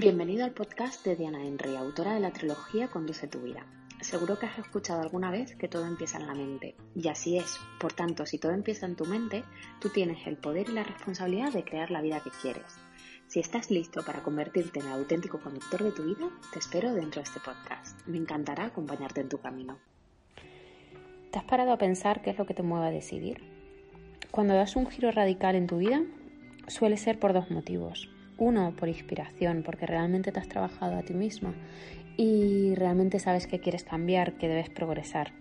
Bienvenido al podcast de Diana Henry, autora de la trilogía Conduce tu vida. Seguro que has escuchado alguna vez que todo empieza en la mente, y así es. Por tanto, si todo empieza en tu mente, tú tienes el poder y la responsabilidad de crear la vida que quieres. Si estás listo para convertirte en el auténtico conductor de tu vida, te espero dentro de este podcast. Me encantará acompañarte en tu camino. ¿Te has parado a pensar qué es lo que te mueve a decidir? Cuando das un giro radical en tu vida, suele ser por dos motivos. Uno, por inspiración, porque realmente te has trabajado a ti misma y realmente sabes que quieres cambiar, que debes progresar.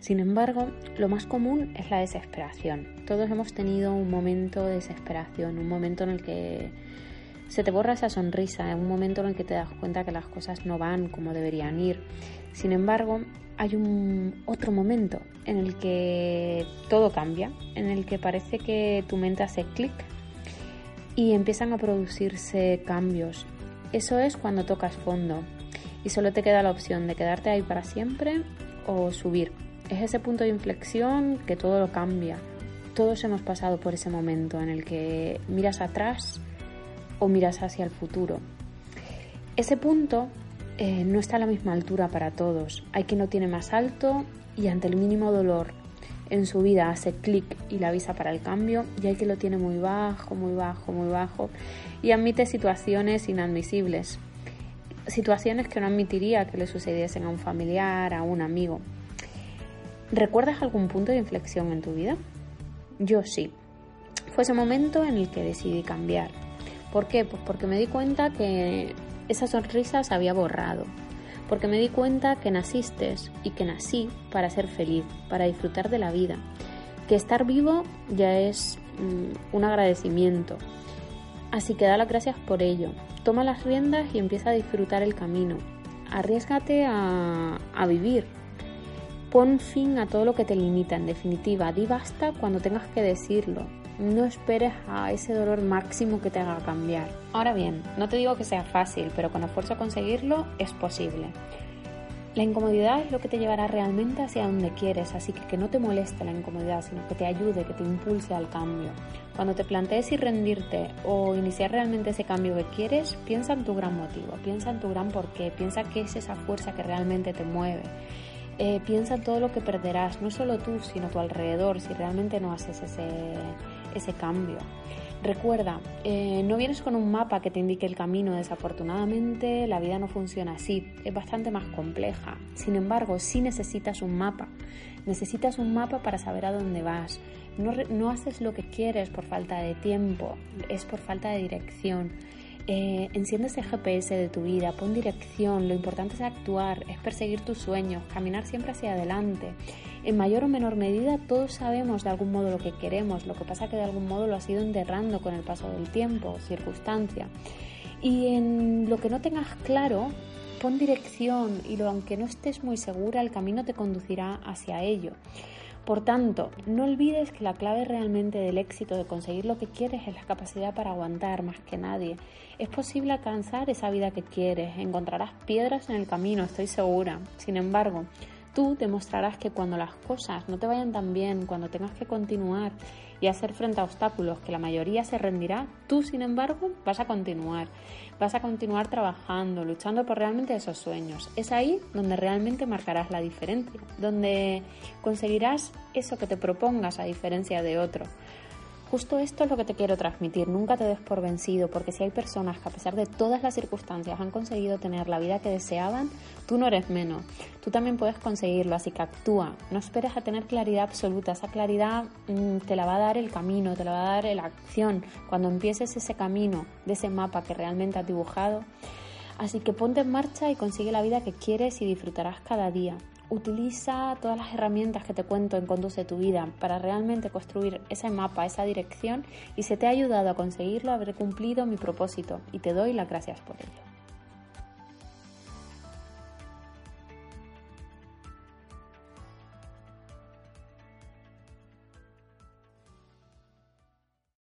Sin embargo, lo más común es la desesperación. Todos hemos tenido un momento de desesperación, un momento en el que se te borra esa sonrisa, un momento en el que te das cuenta que las cosas no van como deberían ir. Sin embargo, hay un otro momento en el que todo cambia, en el que parece que tu mente hace clic y empiezan a producirse cambios. Eso es cuando tocas fondo y solo te queda la opción de quedarte ahí para siempre o subir. Es ese punto de inflexión que todo lo cambia. Todos hemos pasado por ese momento en el que miras atrás o miras hacia el futuro. Ese punto eh, no está a la misma altura para todos. Hay quien lo tiene más alto y ante el mínimo dolor en su vida hace clic y la avisa para el cambio y hay que lo tiene muy bajo, muy bajo, muy bajo y admite situaciones inadmisibles, situaciones que no admitiría que le sucediesen a un familiar, a un amigo. ¿Recuerdas algún punto de inflexión en tu vida? Yo sí. Fue ese momento en el que decidí cambiar. ¿Por qué? Pues porque me di cuenta que esa sonrisa se había borrado, porque me di cuenta que naciste y que nací para ser feliz, para disfrutar de la vida, que estar vivo ya es mm, un agradecimiento. Así que da las gracias por ello. Toma las riendas y empieza a disfrutar el camino. Arriesgate a, a vivir. Pon fin a todo lo que te limita, en definitiva. Di basta cuando tengas que decirlo no esperes a ese dolor máximo que te haga cambiar. Ahora bien, no te digo que sea fácil, pero con esfuerzo conseguirlo es posible. La incomodidad es lo que te llevará realmente hacia donde quieres, así que que no te moleste la incomodidad, sino que te ayude, que te impulse al cambio. Cuando te plantees y rendirte o iniciar realmente ese cambio que quieres, piensa en tu gran motivo, piensa en tu gran porqué, piensa qué es esa fuerza que realmente te mueve. Eh, piensa en todo lo que perderás, no solo tú, sino tu alrededor, si realmente no haces ese, ese cambio. Recuerda, eh, no vienes con un mapa que te indique el camino, desafortunadamente la vida no funciona así, es bastante más compleja. Sin embargo, sí necesitas un mapa, necesitas un mapa para saber a dónde vas. No, no haces lo que quieres por falta de tiempo, es por falta de dirección. Eh, enciende ese GPS de tu vida, pon dirección, lo importante es actuar, es perseguir tus sueños, caminar siempre hacia adelante. En mayor o menor medida todos sabemos de algún modo lo que queremos, lo que pasa que de algún modo lo has ido enterrando con el paso del tiempo, circunstancia. Y en lo que no tengas claro, pon dirección y lo, aunque no estés muy segura, el camino te conducirá hacia ello. Por tanto, no olvides que la clave realmente del éxito de conseguir lo que quieres es la capacidad para aguantar más que nadie. Es posible alcanzar esa vida que quieres, encontrarás piedras en el camino, estoy segura. Sin embargo, tú demostrarás que cuando las cosas no te vayan tan bien, cuando tengas que continuar y hacer frente a obstáculos que la mayoría se rendirá, tú sin embargo vas a continuar, vas a continuar trabajando, luchando por realmente esos sueños. Es ahí donde realmente marcarás la diferencia, donde conseguirás eso que te propongas a diferencia de otro. Justo esto es lo que te quiero transmitir, nunca te des por vencido, porque si hay personas que a pesar de todas las circunstancias han conseguido tener la vida que deseaban, tú no eres menos, tú también puedes conseguirlo, así que actúa, no esperes a tener claridad absoluta, esa claridad mm, te la va a dar el camino, te la va a dar la acción, cuando empieces ese camino de ese mapa que realmente has dibujado. Así que ponte en marcha y consigue la vida que quieres y disfrutarás cada día. Utiliza todas las herramientas que te cuento en Conduce tu vida para realmente construir ese mapa, esa dirección y si te ha ayudado a conseguirlo, habré cumplido mi propósito y te doy las gracias por ello.